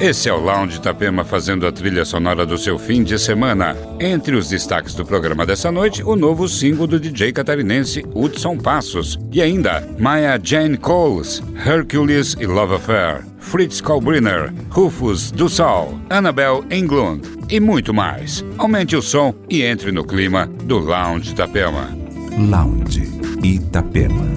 Esse é o Lounge Itapema fazendo a trilha sonora do seu fim de semana. Entre os destaques do programa dessa noite, o novo single do DJ catarinense Hudson Passos. E ainda, Maya Jane Coles, Hercules e Love Affair, Fritz Kalbriner, Rufus do Sol, Annabel Englund e muito mais. Aumente o som e entre no clima do Lounge Itapema. Lounge Itapema.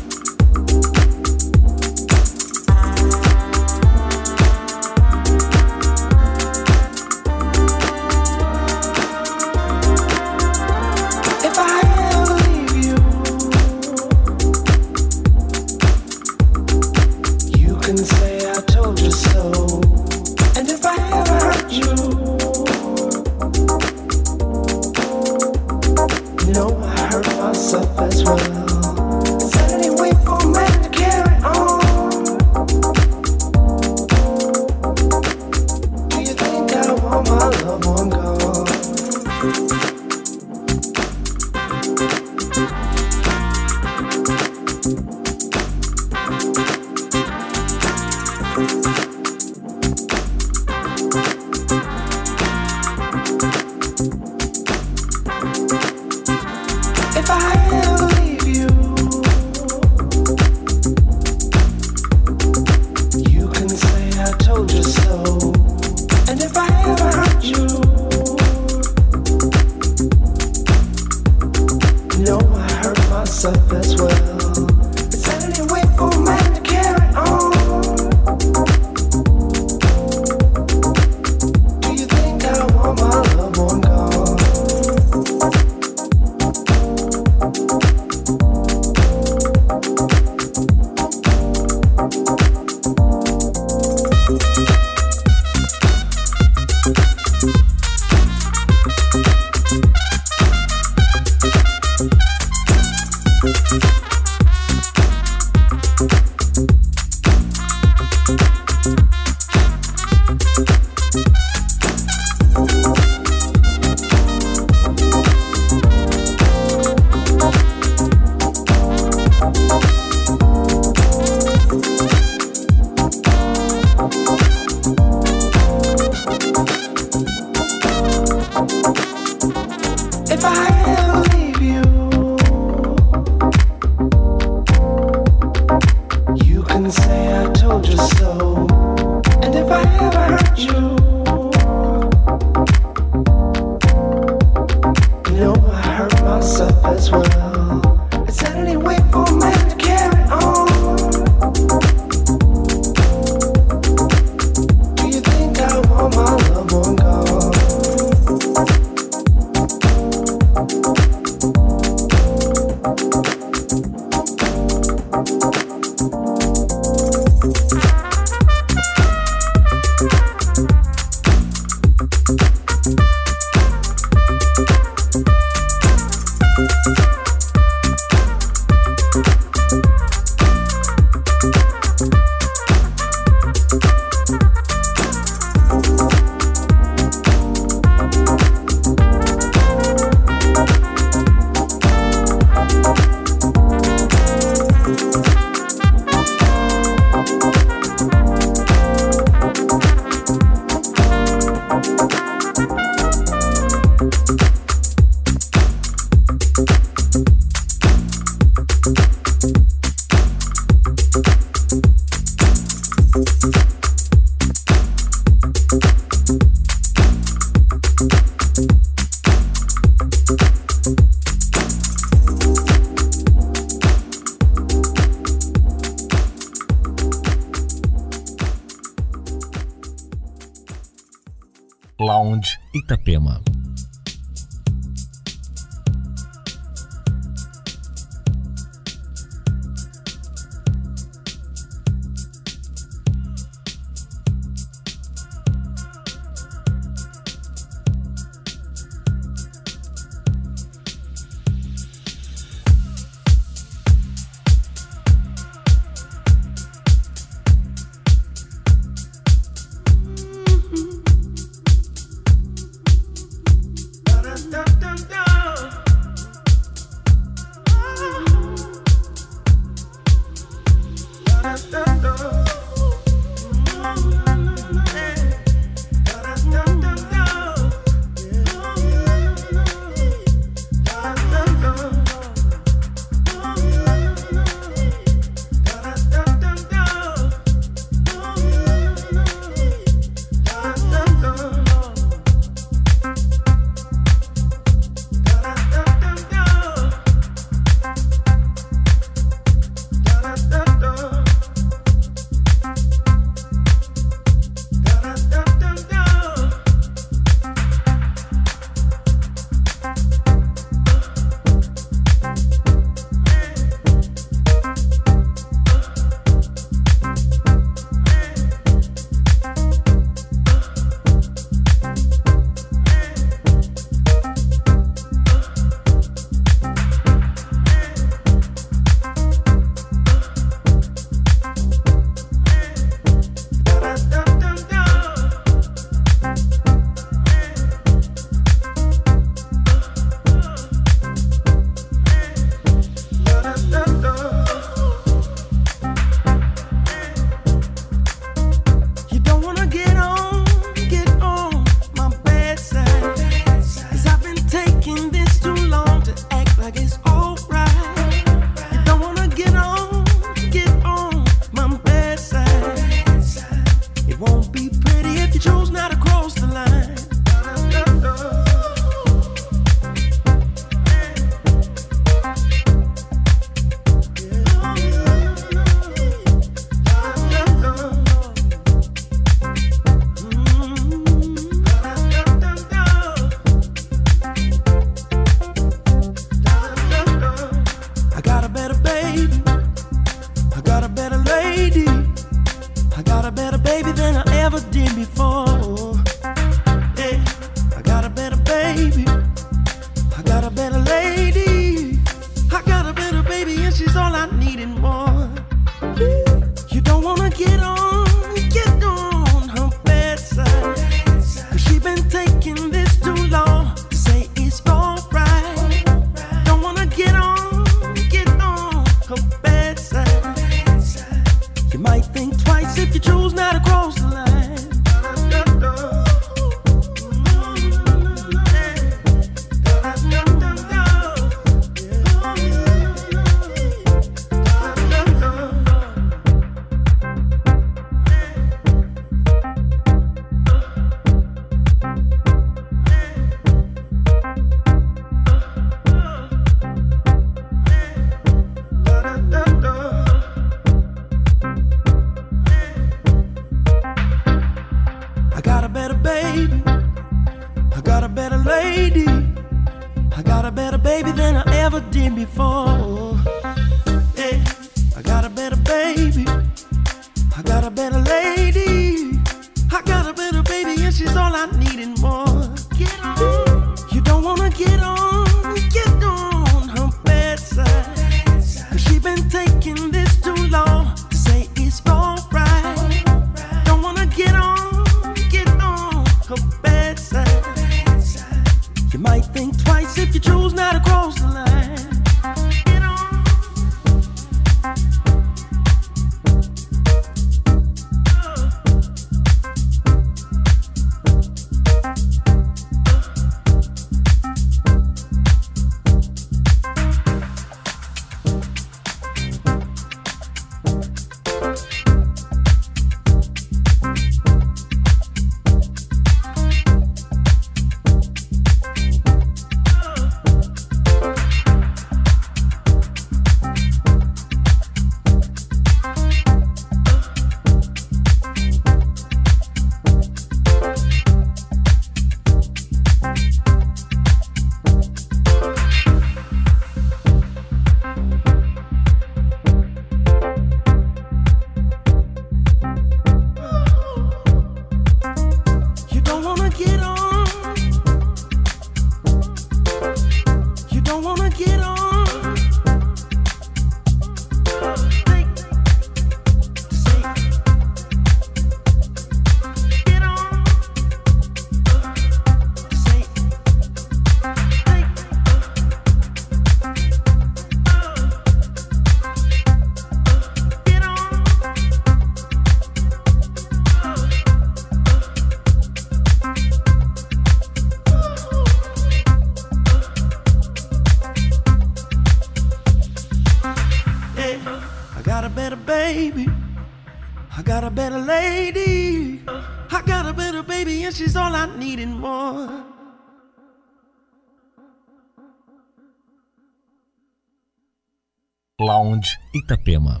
Itapema.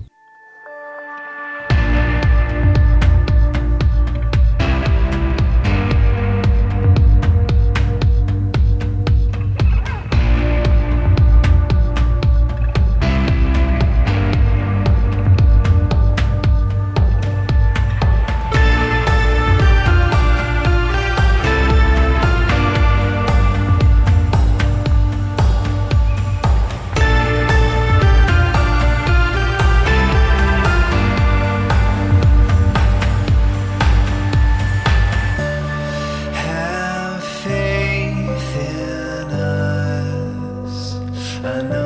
I.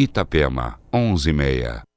Itapema, 11:30. Lounge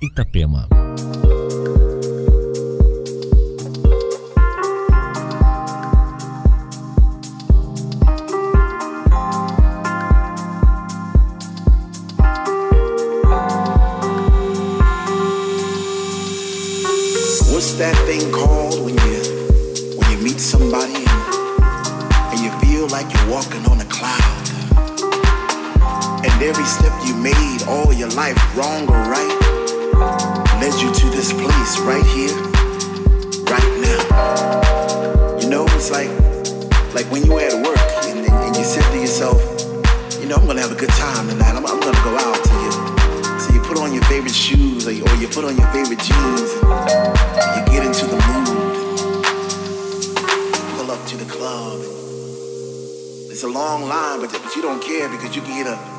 Itapema. What's that thing called when you when you meet somebody and, and you feel like you're walking on a cloud? And every step you made all your life, wrong or right, led you to this place right here, right now. You know, it's like like when you at work and, and, and you said to yourself, you know, I'm gonna have a good time tonight. I'm, I'm gonna go out to you. So you put on your favorite shoes or you, or you put on your favorite jeans. You get into the mood. Pull up to the club. It's a long line, but, but you don't care because you can get the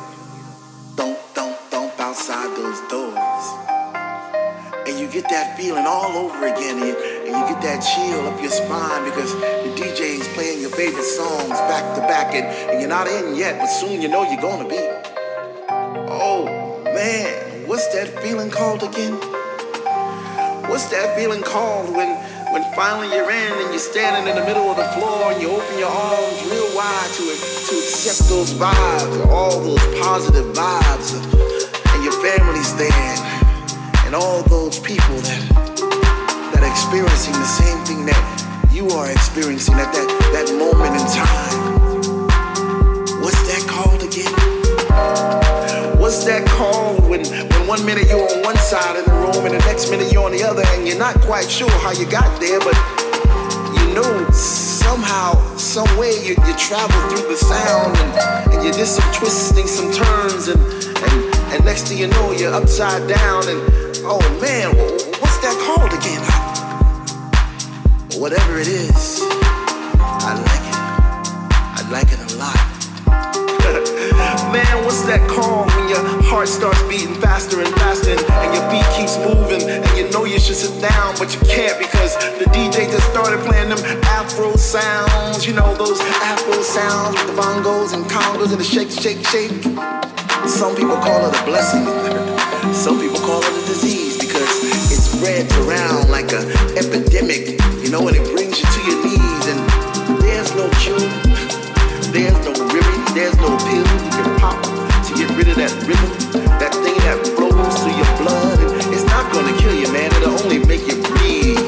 get that feeling all over again, and you, and you get that chill up your spine because the DJ is playing your favorite songs back to back, and, and you're not in yet, but soon you know you're gonna be. Oh man, what's that feeling called again? What's that feeling called when when finally you're in and you're standing in the middle of the floor and you open your arms real wide to to accept those vibes, all those positive vibes, and your family's there, and all those people that that are experiencing the same thing that you are experiencing at that that moment in time. What's that called again? What's that called when, when one minute you're on one side of the room and the next minute you're on the other and you're not quite sure how you got there, but you know somehow, some way you, you travel through the sound and, and you did some twisting, some turns, and, and, and next thing you know you're upside down and oh man, what's that called again? Whatever it is, I like it. I like it a lot. Man, what's that call when your heart starts beating faster and faster and, and your beat keeps moving and you know you should sit down but you can't because the DJ just started playing them Afro sounds, you know those Afro sounds with the bongos and congos and the shake, shake, shake. Some people call it a blessing, some people call it a disease because it spreads around like an epidemic, you know, and it brings you to your knees and there's no cure. There's no remedy, there's no pill you can pop to get rid of that rhythm, that thing that flows through your blood. It's not gonna kill you, man. It'll only make you breathe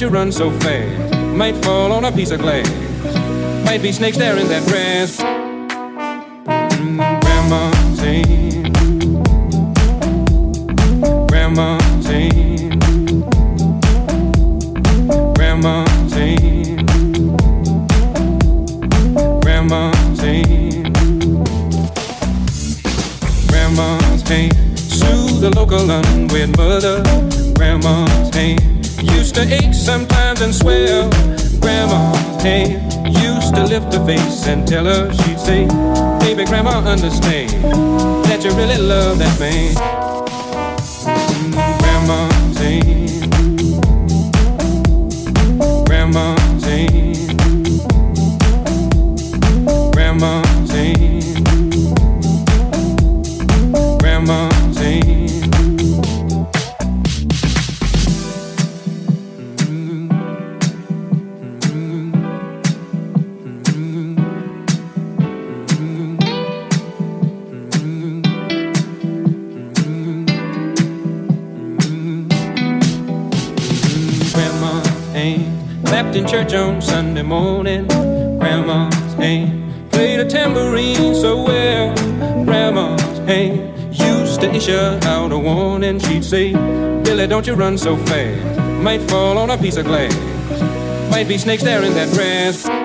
You run so fast, might fall on a piece of glass. Might be snakes there in that grass. used to ache sometimes and swell. Grandma's hand used to lift her face and tell her she'd say, Baby, Grandma, understand that you really love that man. Mm, Grandma's hand. Sunday morning. Grandma's hand played a tambourine so well. Grandma's hand used to issue out a warning. She'd say, Billy, don't you run so fast. Might fall on a piece of glass. Might be snakes there in that grass.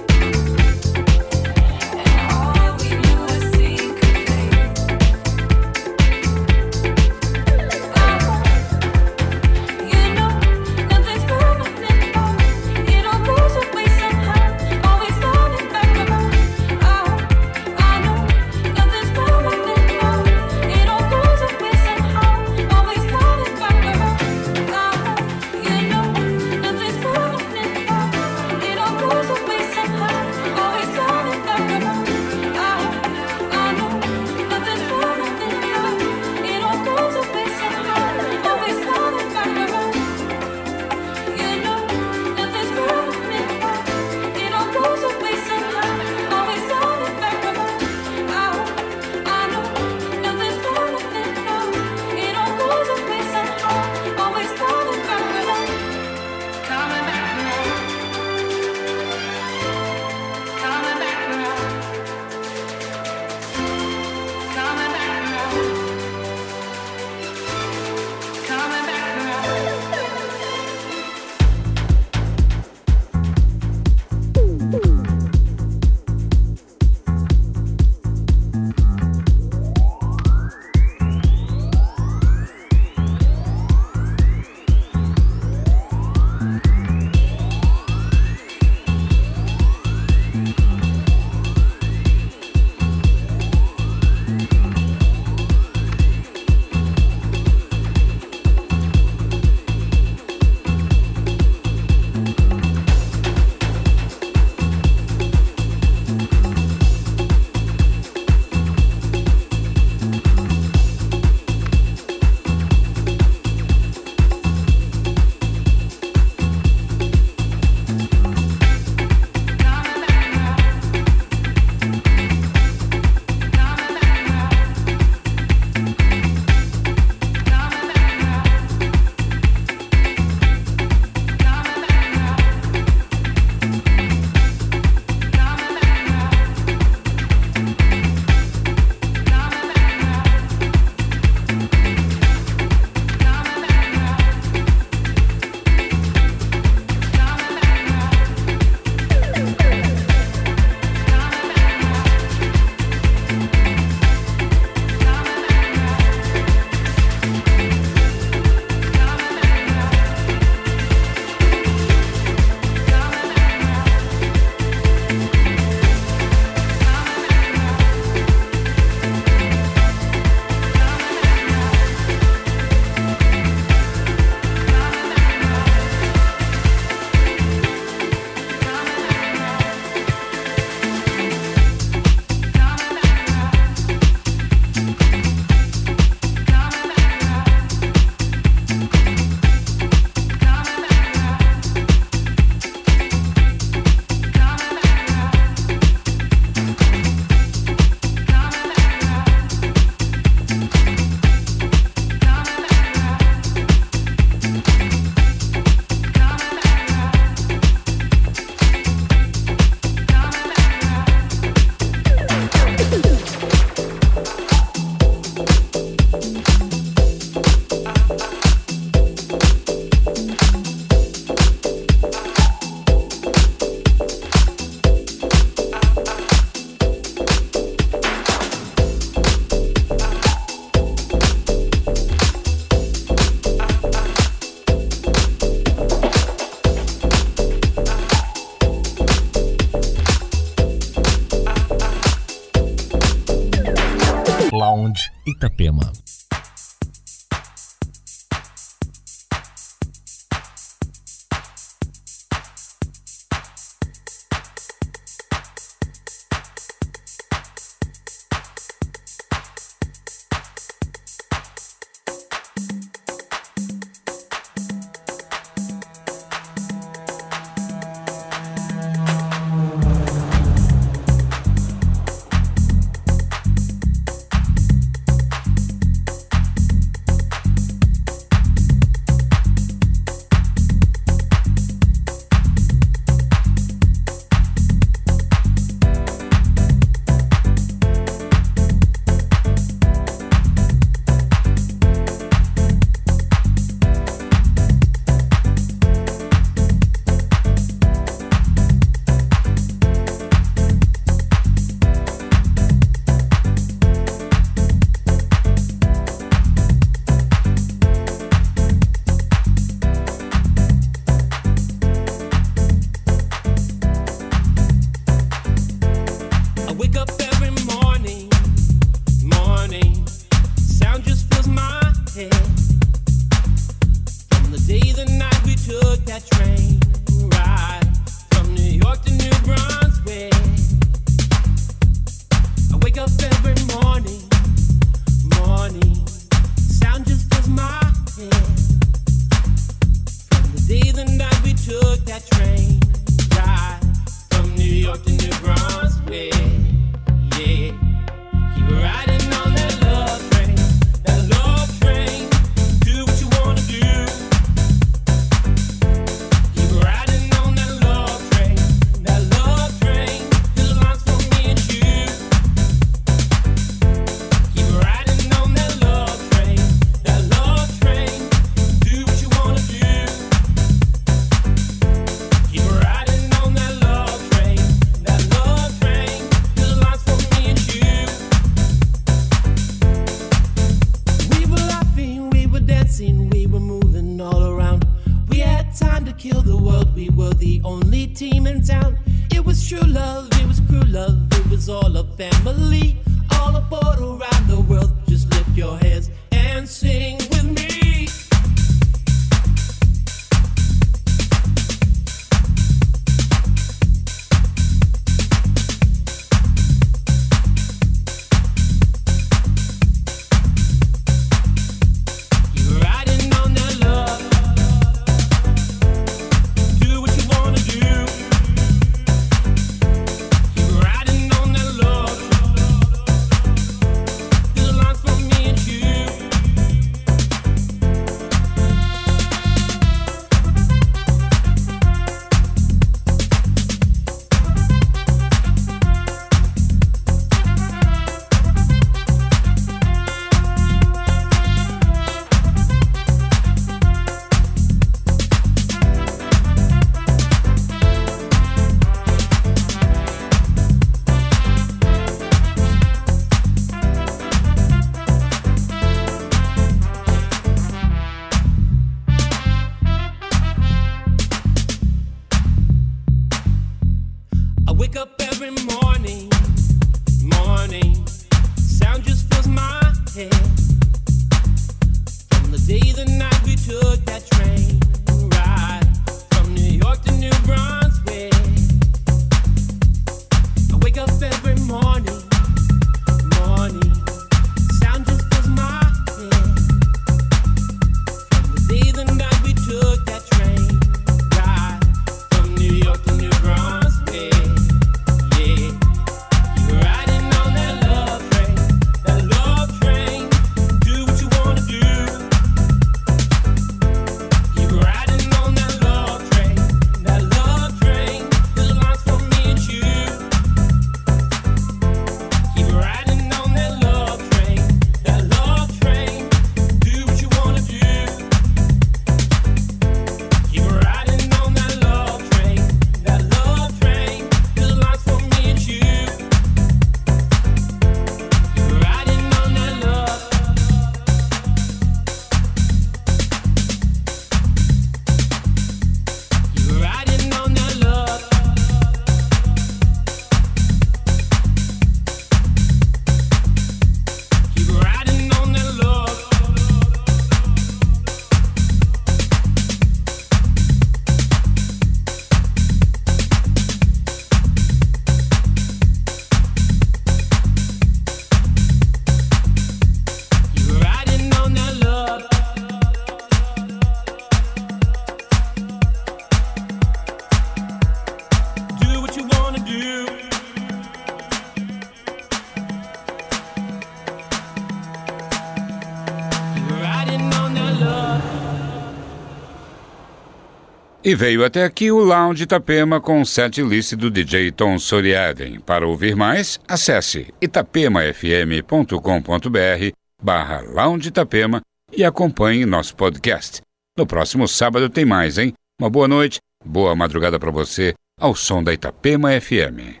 E veio até aqui o Lounge Itapema com o set list do DJ Tom Soriaden. Para ouvir mais, acesse itapemafm.com.br barra Lounge Itapema e acompanhe nosso podcast. No próximo sábado tem mais, hein? Uma boa noite, boa madrugada para você, ao som da Itapema FM.